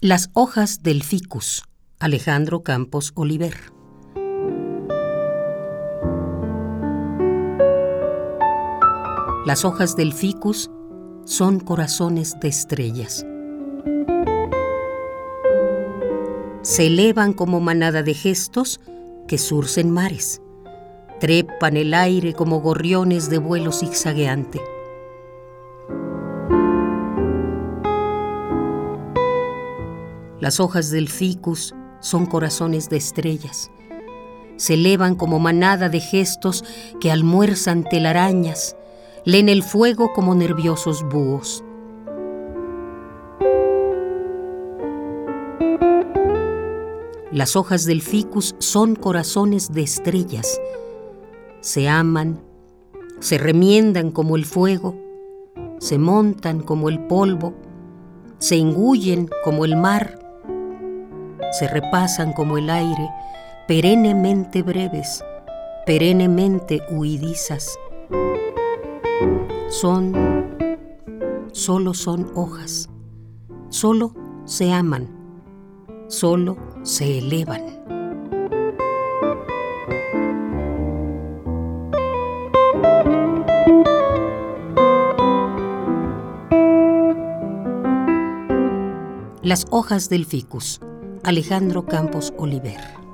Las hojas del ficus, Alejandro Campos Oliver. Las hojas del ficus son corazones de estrellas. Se elevan como manada de gestos que surcen mares. Trepan el aire como gorriones de vuelo zigzagueante. Las hojas del ficus son corazones de estrellas. Se elevan como manada de gestos que almuerzan telarañas, leen el fuego como nerviosos búhos. Las hojas del ficus son corazones de estrellas. Se aman, se remiendan como el fuego, se montan como el polvo, se engullen como el mar se repasan como el aire, perennemente breves, perennemente huidizas. Son, solo son hojas, solo se aman, solo se elevan. Las hojas del ficus Alejandro Campos Oliver.